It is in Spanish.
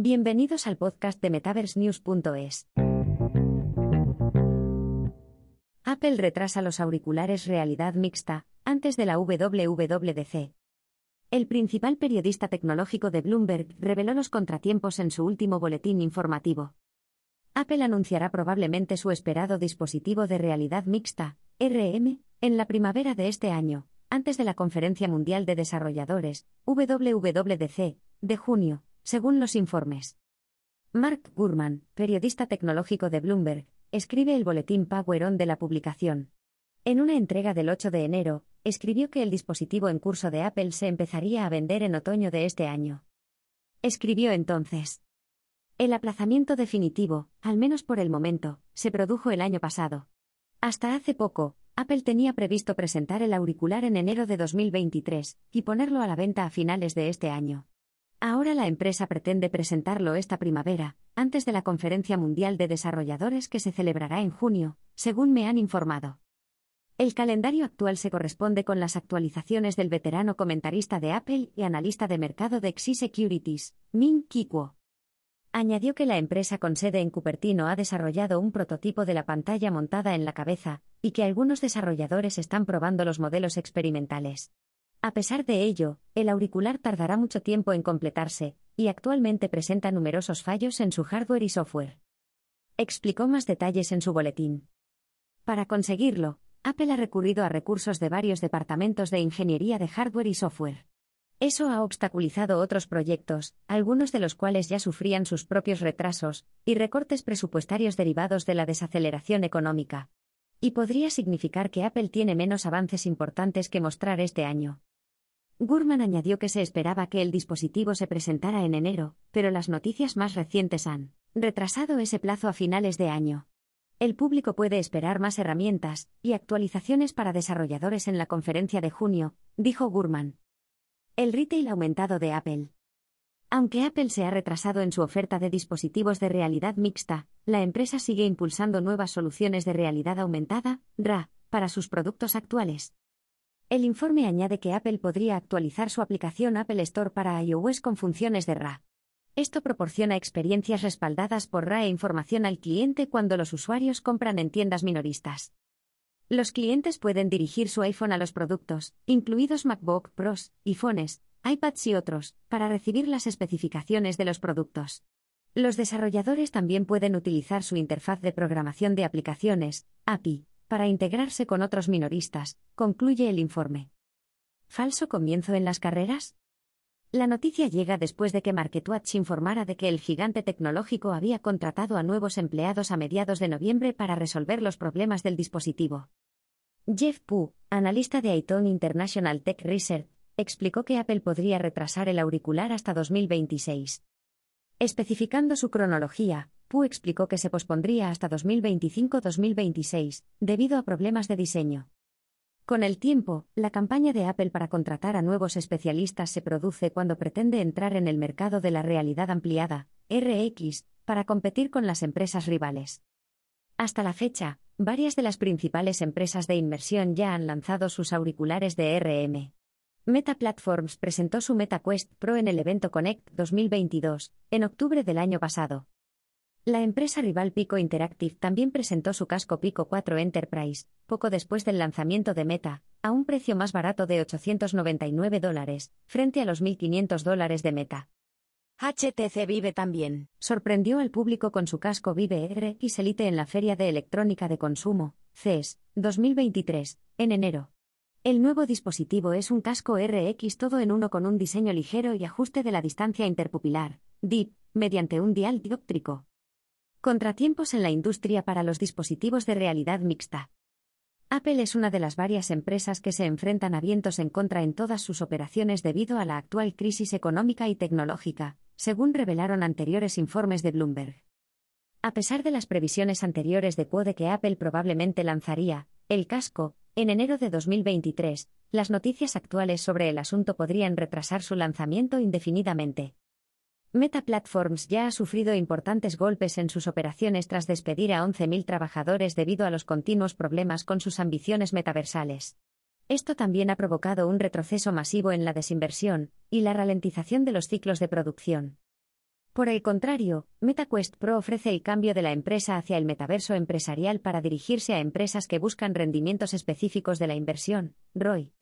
Bienvenidos al podcast de MetaverseNews.es. Apple retrasa los auriculares realidad mixta, antes de la WWDC. El principal periodista tecnológico de Bloomberg reveló los contratiempos en su último boletín informativo. Apple anunciará probablemente su esperado dispositivo de realidad mixta, RM, en la primavera de este año, antes de la Conferencia Mundial de Desarrolladores, WWDC, de junio, según los informes. Mark Gurman, periodista tecnológico de Bloomberg, escribe el boletín Power On de la publicación. En una entrega del 8 de enero, escribió que el dispositivo en curso de Apple se empezaría a vender en otoño de este año. Escribió entonces. El aplazamiento definitivo, al menos por el momento, se produjo el año pasado. Hasta hace poco, Apple tenía previsto presentar el auricular en enero de 2023 y ponerlo a la venta a finales de este año. Ahora la empresa pretende presentarlo esta primavera, antes de la Conferencia Mundial de Desarrolladores que se celebrará en junio, según me han informado. El calendario actual se corresponde con las actualizaciones del veterano comentarista de Apple y analista de mercado de Xi Securities, Min Kikuo. Añadió que la empresa con sede en Cupertino ha desarrollado un prototipo de la pantalla montada en la cabeza, y que algunos desarrolladores están probando los modelos experimentales. A pesar de ello, el auricular tardará mucho tiempo en completarse, y actualmente presenta numerosos fallos en su hardware y software. Explicó más detalles en su boletín. Para conseguirlo, Apple ha recurrido a recursos de varios departamentos de ingeniería de hardware y software. Eso ha obstaculizado otros proyectos, algunos de los cuales ya sufrían sus propios retrasos y recortes presupuestarios derivados de la desaceleración económica. Y podría significar que Apple tiene menos avances importantes que mostrar este año. Gurman añadió que se esperaba que el dispositivo se presentara en enero, pero las noticias más recientes han retrasado ese plazo a finales de año. El público puede esperar más herramientas y actualizaciones para desarrolladores en la conferencia de junio, dijo Gurman. El retail aumentado de Apple. Aunque Apple se ha retrasado en su oferta de dispositivos de realidad mixta, la empresa sigue impulsando nuevas soluciones de realidad aumentada, RA, para sus productos actuales. El informe añade que Apple podría actualizar su aplicación Apple Store para iOS con funciones de RA. Esto proporciona experiencias respaldadas por RA e información al cliente cuando los usuarios compran en tiendas minoristas. Los clientes pueden dirigir su iPhone a los productos, incluidos MacBook Pros, iPhones, iPads y otros, para recibir las especificaciones de los productos. Los desarrolladores también pueden utilizar su interfaz de programación de aplicaciones, API, para integrarse con otros minoristas, concluye el informe. ¿Falso comienzo en las carreras? La noticia llega después de que MarketWatch informara de que el gigante tecnológico había contratado a nuevos empleados a mediados de noviembre para resolver los problemas del dispositivo. Jeff Pu, analista de Aiton International Tech Research, explicó que Apple podría retrasar el auricular hasta 2026. Especificando su cronología, Pu explicó que se pospondría hasta 2025-2026, debido a problemas de diseño. Con el tiempo, la campaña de Apple para contratar a nuevos especialistas se produce cuando pretende entrar en el mercado de la realidad ampliada, RX, para competir con las empresas rivales. Hasta la fecha, varias de las principales empresas de inmersión ya han lanzado sus auriculares de RM. Meta Platforms presentó su MetaQuest Pro en el evento Connect 2022, en octubre del año pasado. La empresa rival Pico Interactive también presentó su casco Pico 4 Enterprise, poco después del lanzamiento de Meta, a un precio más barato de 899 dólares, frente a los 1.500 dólares de Meta. HTC Vive también sorprendió al público con su casco Vive RX Elite en la Feria de Electrónica de Consumo, CES, 2023, en enero. El nuevo dispositivo es un casco RX todo en uno con un diseño ligero y ajuste de la distancia interpupilar, DIP, mediante un dial dióptrico. Contratiempos en la industria para los dispositivos de realidad mixta. Apple es una de las varias empresas que se enfrentan a vientos en contra en todas sus operaciones debido a la actual crisis económica y tecnológica, según revelaron anteriores informes de Bloomberg. A pesar de las previsiones anteriores de Quo de que Apple probablemente lanzaría el casco en enero de 2023, las noticias actuales sobre el asunto podrían retrasar su lanzamiento indefinidamente. Meta Platforms ya ha sufrido importantes golpes en sus operaciones tras despedir a 11.000 trabajadores debido a los continuos problemas con sus ambiciones metaversales. Esto también ha provocado un retroceso masivo en la desinversión y la ralentización de los ciclos de producción. Por el contrario, MetaQuest Pro ofrece el cambio de la empresa hacia el metaverso empresarial para dirigirse a empresas que buscan rendimientos específicos de la inversión, ROI.